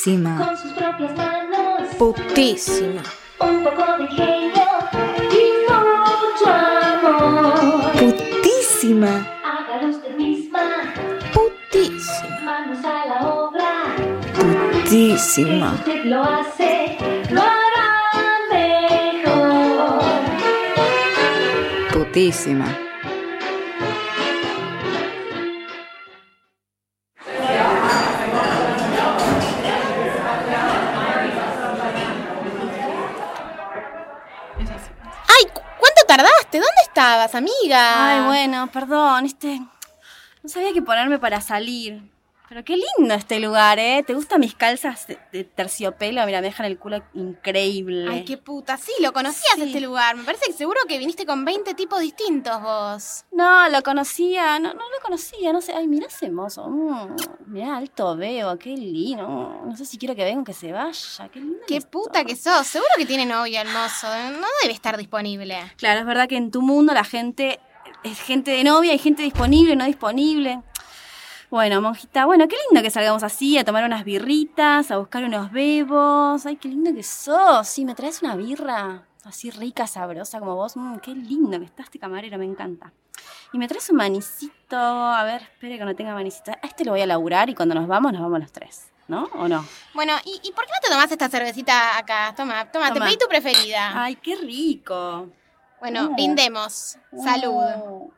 Putísima. con sus propias manos. Putísima. Un poco de ingenio y mucho amor. Putísima. Hágalo usted misma, Putísima. manos a la obra. Putísima. Si usted lo hace, lo hará mejor. Putísima. Amiga? Ay, bueno, perdón, este. No sabía qué ponerme para salir. Pero qué lindo este lugar, ¿eh? ¿Te gustan mis calzas de, de terciopelo? Mira, me dejan el culo increíble. Ay, qué puta. Sí, lo conocías Sí. este lugar. Me parece que seguro que viniste con 20 tipos distintos vos. No, lo conocía, no, no lo conocía, no sé. Ay, mirá ese mozo. Mm, mirá, alto veo, qué lindo. Mm, No sé si quiero que venga o que se vaya. Qué lindo. Qué esto. puta que sos. Seguro que tiene novia el mozo. No debe estar disponible. Claro, es verdad que en tu mundo la gente es gente de novia, hay gente disponible, no disponible. Bueno, monjita, bueno, qué lindo que salgamos así, a tomar unas birritas, a buscar unos bebos. Ay, qué lindo que sos. Sí, me traes una birra así rica, sabrosa como vos. Mm, qué lindo que está este camarero, me encanta. Y me traes un manicito. A ver, espere que no tenga manicito. A este lo voy a laburar y cuando nos vamos, nos vamos los tres. ¿No? ¿O no? Bueno, ¿y, y por qué no te tomás esta cervecita acá? Toma, toma, te Toma. pedí tu preferida. Ay, qué rico. bueno, uh. brindemos. Salud. Oh.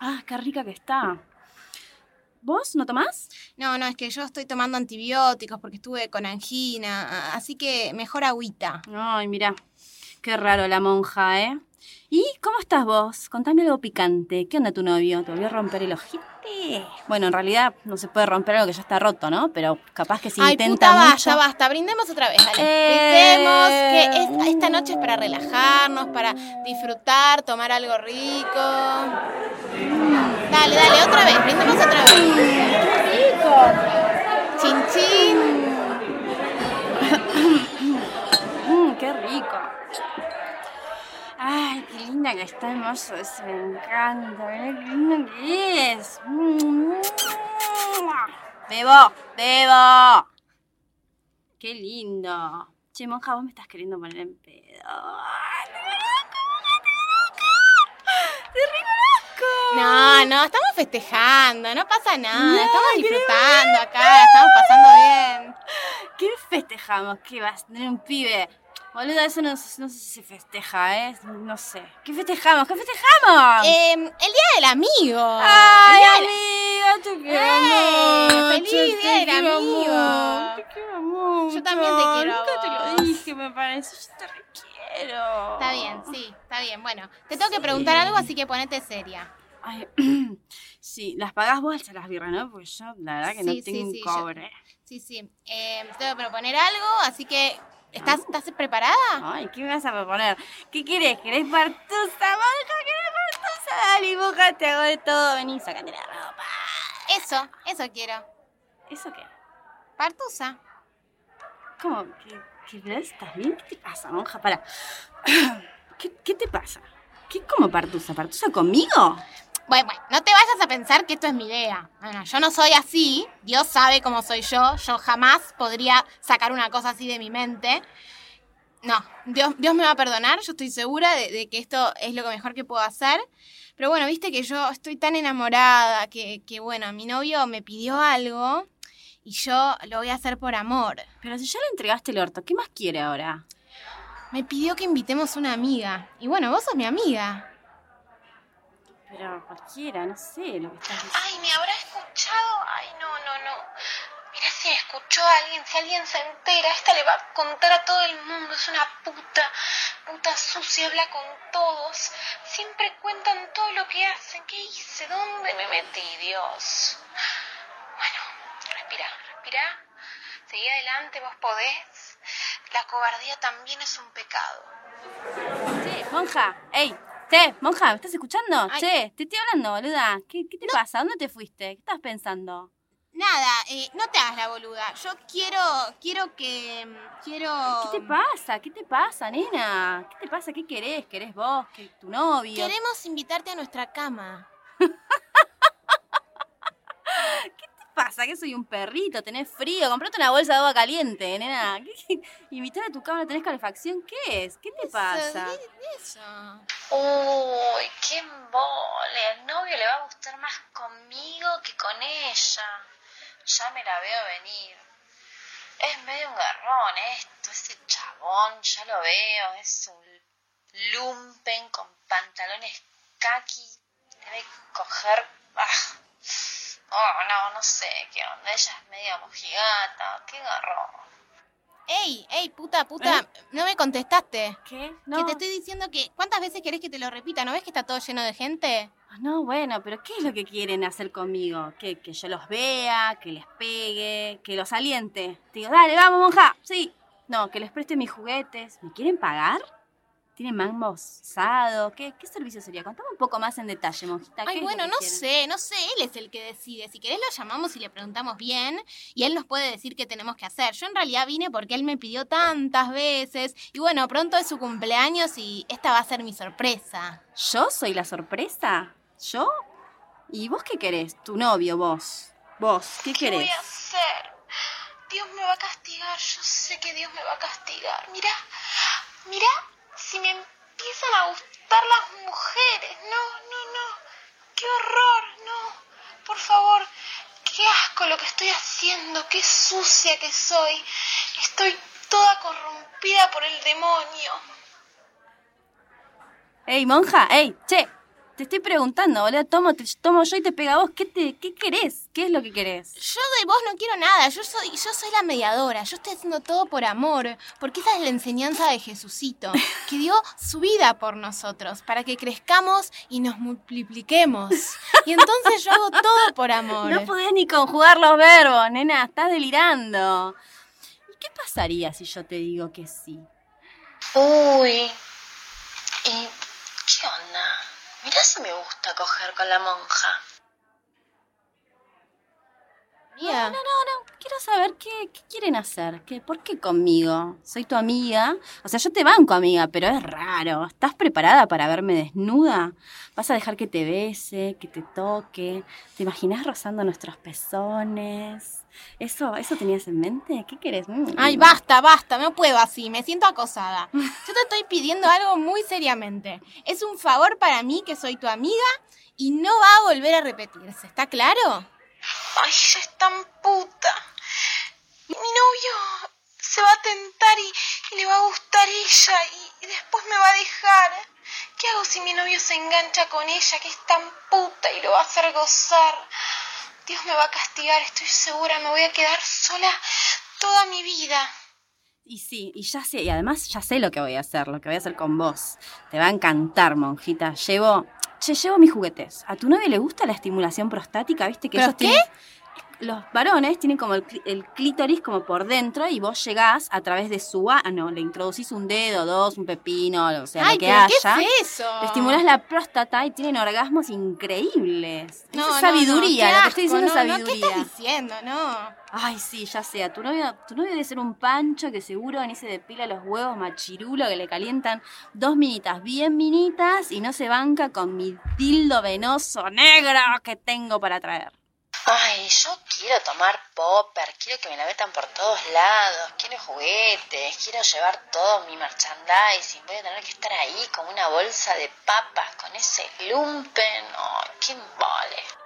Ah, qué rica que está. ¿Vos no tomás? No, no, es que yo estoy tomando antibióticos porque estuve con angina, así que mejor agüita. Ay, mira, qué raro la monja, ¿eh? ¿Y cómo estás vos? Contame algo picante. ¿Qué onda tu novio? ¿Te volvió a romper el ojete? Bueno, en realidad no se puede romper algo que ya está roto, ¿no? Pero capaz que si Ay, intenta puta, mucho... basta, basta. Brindemos otra vez, dale. Eh. Brindemos, que es- esta noche es para relajarnos, para disfrutar, tomar algo rico. Dale, dale, otra vez, brindemos otra vez. Chin, chin. Mm, qué rico. Ay, qué linda que está el mozo ese, me encanta. Mirá qué lindo que es. Bebo, bebo. Qué lindo. Che, monja, vos me estás queriendo poner en pedo. Ay, te conozco, te reconozco. No, no, estamos festejando, no pasa nada. No, estamos disfrutando acá, estamos pasando bien. ¿Qué festejamos? ¿Qué vas a tener un pibe? Boluda, eso no, no sé si se festeja, ¿eh? No sé. ¿Qué festejamos? ¿Qué festejamos? Eh, el Día del Amigo. ¡Ay, amiga! Te quiero ¡Eh! ¡Feliz te Día del quiero Amigo! mucho, Te quiero mucho. Yo también te quiero a Nunca te lo dije, me parece. Yo te requiero. Está bien, sí, está bien. Bueno, te tengo que preguntar algo, así que ponete seria. Ay, sí, las pagás vos las birras, ¿no? Porque yo, la verdad, que Sí, no tengo sí, un yo- cobre. Sí, sí. Eh, te tengo que proponer algo, así que. ¿Estás, ¿estás preparada? Ay, ¿qué me vas a proponer? ¿Qué querés? ¿Querés partusa, monja? ¿Querés partusa? Dale, te hago de todo. Vení, sacate la ropa. Eso, eso quiero. ¿Eso qué? Partusa. ¿Cómo? ¿Qué, qué ¿Estás bien? ¿Qué te pasa, monja? Para. ¿Qué, qué te pasa? ¿Qué como partusa? ¿Partusa conmigo? Bueno, bueno, no te vayas a pensar que esto es mi idea. Bueno, yo no soy así. Dios sabe cómo soy yo. Yo jamás podría sacar una cosa así de mi mente. No, Dios, Dios me va a perdonar. Yo estoy segura de, de que esto es lo mejor que puedo hacer. Pero bueno, viste que yo estoy tan enamorada que, que bueno, mi novio me pidió algo y yo lo voy a hacer por amor. Pero si ya le entregaste el orto, ¿qué más quiere ahora? Me pidió que invitemos una amiga. Y bueno, vos sos mi amiga. Pero cualquiera, no sé lo que estás diciendo. Ay, ¿me habrá escuchado? Ay, no, no, no. Mira si escuchó a alguien, si alguien se entera, esta le va a contar a todo el mundo, es una puta, puta sucia, habla con todos. Siempre cuentan todo lo que hacen. ¿Qué hice? ¿Dónde me metí, Dios? Bueno, respira, respira. Seguí adelante, vos podés. La cobardía también es un pecado. Che, monja, ey, che, monja, ¿me estás escuchando? Ay. Che, te estoy hablando, boluda. ¿Qué, qué te pasa? ¿Dónde te fuiste? ¿Qué estás pensando? Nada, eh, no te hagas la boluda. Yo quiero, quiero que, quiero... ¿Qué te pasa? ¿Qué te pasa, nena? ¿Qué te pasa? ¿Qué querés? ¿Querés vos? ¿Que tu novio? Queremos invitarte a nuestra cama. ¿Qué te pasa? pasa? ¿Que soy un perrito? ¿Tenés frío? Comprate una bolsa de agua caliente, nena. ¿Qué- qué- Invitar a tu cama, ¿no tenés calefacción? ¿Qué es? ¿Qué te pasa? Eso. Uy, qué embole. Al novio le va a gustar más conmigo que con ella. Ya me la veo venir. Es medio un garrón esto, ese chabón, ya lo veo, es un lumpen con pantalones kaki. Debe coger. Ah. Oh, no, no sé qué onda. Ella es medio mojigata, qué garrón. Ey, ey, puta, puta, no me contestaste. ¿Qué? Que No. te estoy diciendo que. ¿Cuántas veces querés que te lo repita? ¿No ves que está todo lleno de gente? Ah, No, bueno, pero ¿qué es lo que quieren hacer conmigo? ¿Que, que yo los vea, que les pegue, que los aliente. Te digo, dale, vamos, monja. Sí. No, que les preste mis juguetes. ¿Me quieren pagar? ¿Tienen mangos asado? ¿Qué, ¿Qué servicio sería? Contame un poco más en detalle, monjita. ¿qué Ay, bueno, no quieren? sé, no sé, él es el que decide. Si querés lo llamamos y le preguntamos bien y él nos puede decir qué tenemos que hacer. Yo en realidad vine porque él me pidió tantas veces y bueno, pronto es su cumpleaños y esta va a ser mi sorpresa. ¿Yo soy la sorpresa? ¿Yo? ¿Y vos qué querés? Tu novio, vos. ¿Vos qué ¿Qué voy querés? a hacer? Dios me va a castigar, yo sé que Dios me va a castigar. Mira, mira, si me empiezan a gustar las mujeres. No, no, no. Qué horror, no. Por favor, qué asco lo que estoy haciendo, qué sucia que soy. Estoy toda corrompida por el demonio. ¡Ey, monja! ¡Ey, che! Te estoy preguntando, boludo. Tomo, te, tomo yo y te pega a vos. ¿Qué, te, ¿Qué querés? ¿Qué es lo que querés? Yo de vos no quiero nada, yo soy, yo soy la mediadora, yo estoy haciendo todo por amor, porque esa es la enseñanza de Jesucito, que dio su vida por nosotros, para que crezcamos y nos multipliquemos. Y entonces yo hago todo por amor. No podés ni conjugar los verbos, nena. Estás delirando. ¿Y qué pasaría si yo te digo que sí? Uy. ¿Y qué onda? Mirá si me gusta coger con la monja. Mía. No, no, no. Quiero saber qué, qué quieren hacer. ¿Qué, ¿Por qué conmigo? Soy tu amiga. O sea, yo te banco, amiga, pero es raro. ¿Estás preparada para verme desnuda? ¿Vas a dejar que te bese, que te toque? ¿Te imaginas rozando nuestros pezones? ¿Eso, eso tenías en mente? ¿Qué querés? Mm. Ay, basta, basta, no puedo así, me siento acosada. Yo te estoy pidiendo algo muy seriamente. Es un favor para mí que soy tu amiga y no va a volver a repetirse, ¿está claro? Ay, ella es tan puta. Mi novio se va a tentar y, y le va a gustar ella y, y después me va a dejar. ¿Qué hago si mi novio se engancha con ella, que es tan puta y lo va a hacer gozar? Dios me va a castigar, estoy segura, me voy a quedar sola toda mi vida. Y sí, y ya sé, y además ya sé lo que voy a hacer, lo que voy a hacer con vos. Te va a encantar, monjita. Llevo, che, llevo mis juguetes. ¿A tu novio le gusta la estimulación prostática? ¿Viste que ¿Pero ellos tienen- Los varones tienen como el, el clítoris como por dentro y vos llegás a través de su ano, le introducís un dedo, dos, un pepino, o sea, Ay, lo que pero haya. ¿qué es eso? Le estimulás la próstata y tienen orgasmos increíbles. No, es sabiduría, no, lo que estoy diciendo es sabiduría. ¿Qué estás diciendo? No. Ay, sí, ya sé. A tu novio, tu novio debe ser un pancho que seguro ni se depila los huevos machirulo que le calientan dos minitas bien minitas y no se banca con mi dildo venoso negro que tengo para traer. Ay, yo quiero tomar popper, quiero que me la metan por todos lados, quiero juguetes, quiero llevar todo mi merchandising, voy a tener que estar ahí como una bolsa de papas con ese lumpen, ay, qué vale.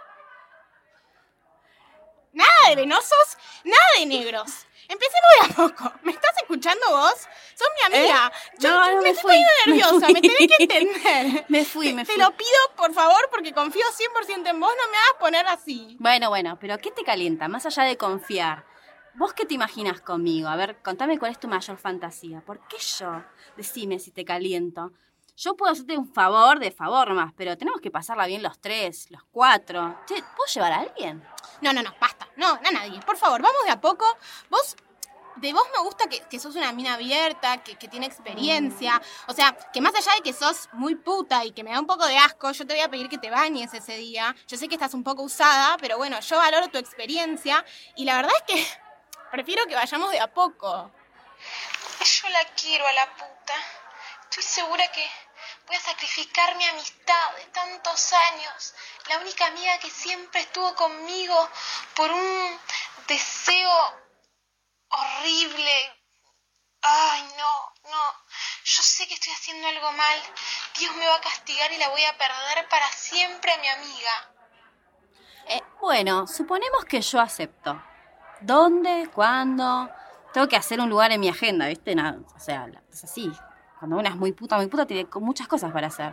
Nada de venosos, nada de negros. Empecemos de a poco. ¿Me estás escuchando vos? Sos mi amiga. Yo, No, me, me estoy fui, poniendo me nerviosa, fui. me, tenés que entender. Me fui, me Te fui. lo pido, por favor, porque confío 100% en vos, no me hagas poner así. Bueno, bueno, pero ¿qué te calienta? Más allá de confiar. ¿Vos qué te imaginas conmigo? A ver, contame cuál es tu mayor fantasía. ¿Por qué yo? Decime si te caliento. Yo puedo hacerte un favor de favor más, pero tenemos que pasarla bien los tres, los cuatro. Che, ¿puedo llevar a alguien? No, no, no, basta. No, a nadie. Por favor, vamos de a poco. Vos, de vos me gusta que, que sos una mina abierta, que, que tiene experiencia. O sea, que más allá de que sos muy puta y que me da un poco de asco, yo te voy a pedir que te bañes ese día. Yo sé que estás un poco usada, pero bueno, yo valoro tu experiencia. Y la verdad es que prefiero que vayamos de a poco. Yo la quiero a la puta. Estoy segura que Voy a sacrificar mi amistad de tantos años, la única amiga que siempre estuvo conmigo por un deseo horrible. Ay, no, no. Yo sé que estoy haciendo algo mal. Dios me va a castigar y la voy a perder para siempre a mi amiga. Eh, bueno, suponemos que yo acepto. ¿Dónde? ¿Cuándo? Tengo que hacer un lugar en mi agenda, ¿viste? Nada, o sea, es así. Cuando una es muy puta, muy puta, tiene muchas cosas para hacer.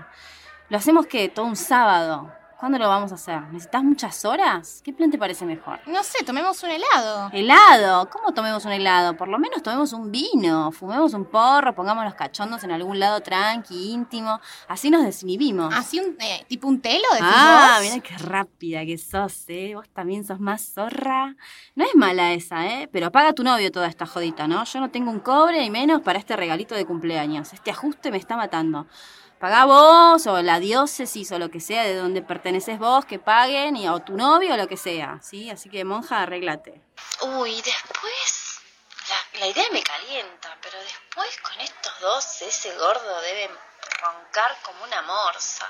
Lo hacemos que todo un sábado. ¿Cuándo lo vamos a hacer? ¿Necesitas muchas horas? ¿Qué plan te parece mejor? No sé, tomemos un helado. Helado, ¿cómo tomemos un helado? Por lo menos tomemos un vino, fumemos un porro, pongamos los cachondos en algún lado tranqui, íntimo, así nos desinhibimos. Así un, eh, tipo un telo, decís Ah, mira qué rápida que sos, ¿eh? Vos también sos más zorra. No es mala esa, ¿eh? Pero paga tu novio toda esta jodita, ¿no? Yo no tengo un cobre y menos para este regalito de cumpleaños. Este ajuste me está matando. Pagá vos o la diócesis o lo que sea de donde perteneces vos que paguen y, o tu novio o lo que sea, ¿sí? Así que monja, arréglate. Uy, después la, la idea me calienta, pero después con estos dos ese gordo debe roncar como una morsa.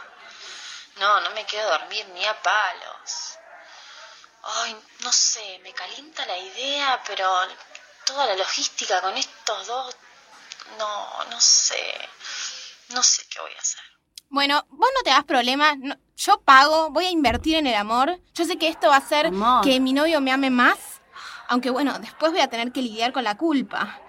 No, no me quedo a dormir ni a palos. Ay, no sé, me calienta la idea, pero toda la logística con estos dos, no, no sé, no sé qué voy a hacer. Bueno, vos no te das problema. no- yo pago, voy a invertir en el amor. Yo sé que esto va a hacer Amor. que mi novio me ame más. Aunque bueno, después voy a tener que lidiar con la culpa.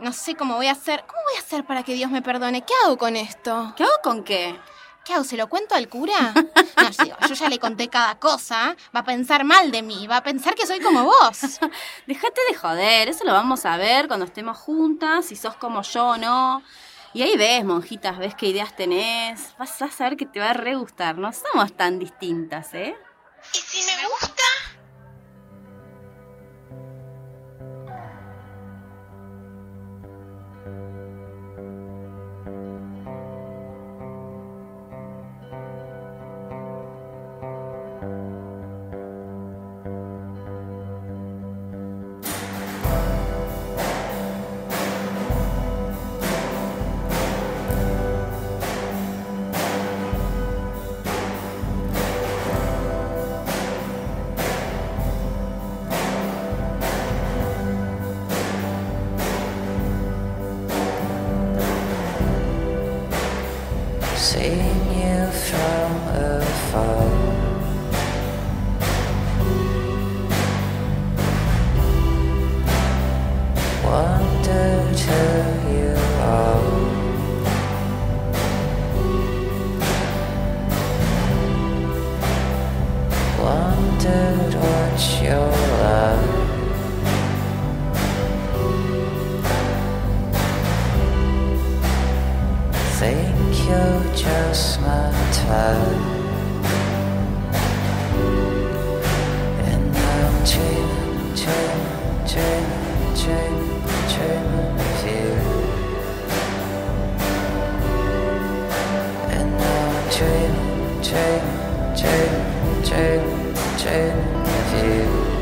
No sé cómo voy a hacer. ¿Cómo voy a hacer para que Dios me perdone? ¿Qué hago con esto? ¿Qué hago con qué? ¿Qué hago? ¿Se lo cuento al cura? No, yo yo ya le conté cada cosa. Va a pensar mal de mí. Va a pensar que soy como vos. Dejate de joder, eso lo vamos a ver cuando estemos juntas, si sos como yo o no. Y ahí ves, monjitas, ves qué ideas tenés. Vas a ver que te va a re gustar. No somos tan distintas, ¿eh? ¿Y si me gusta? dream, dream, dream, dream, dream of you.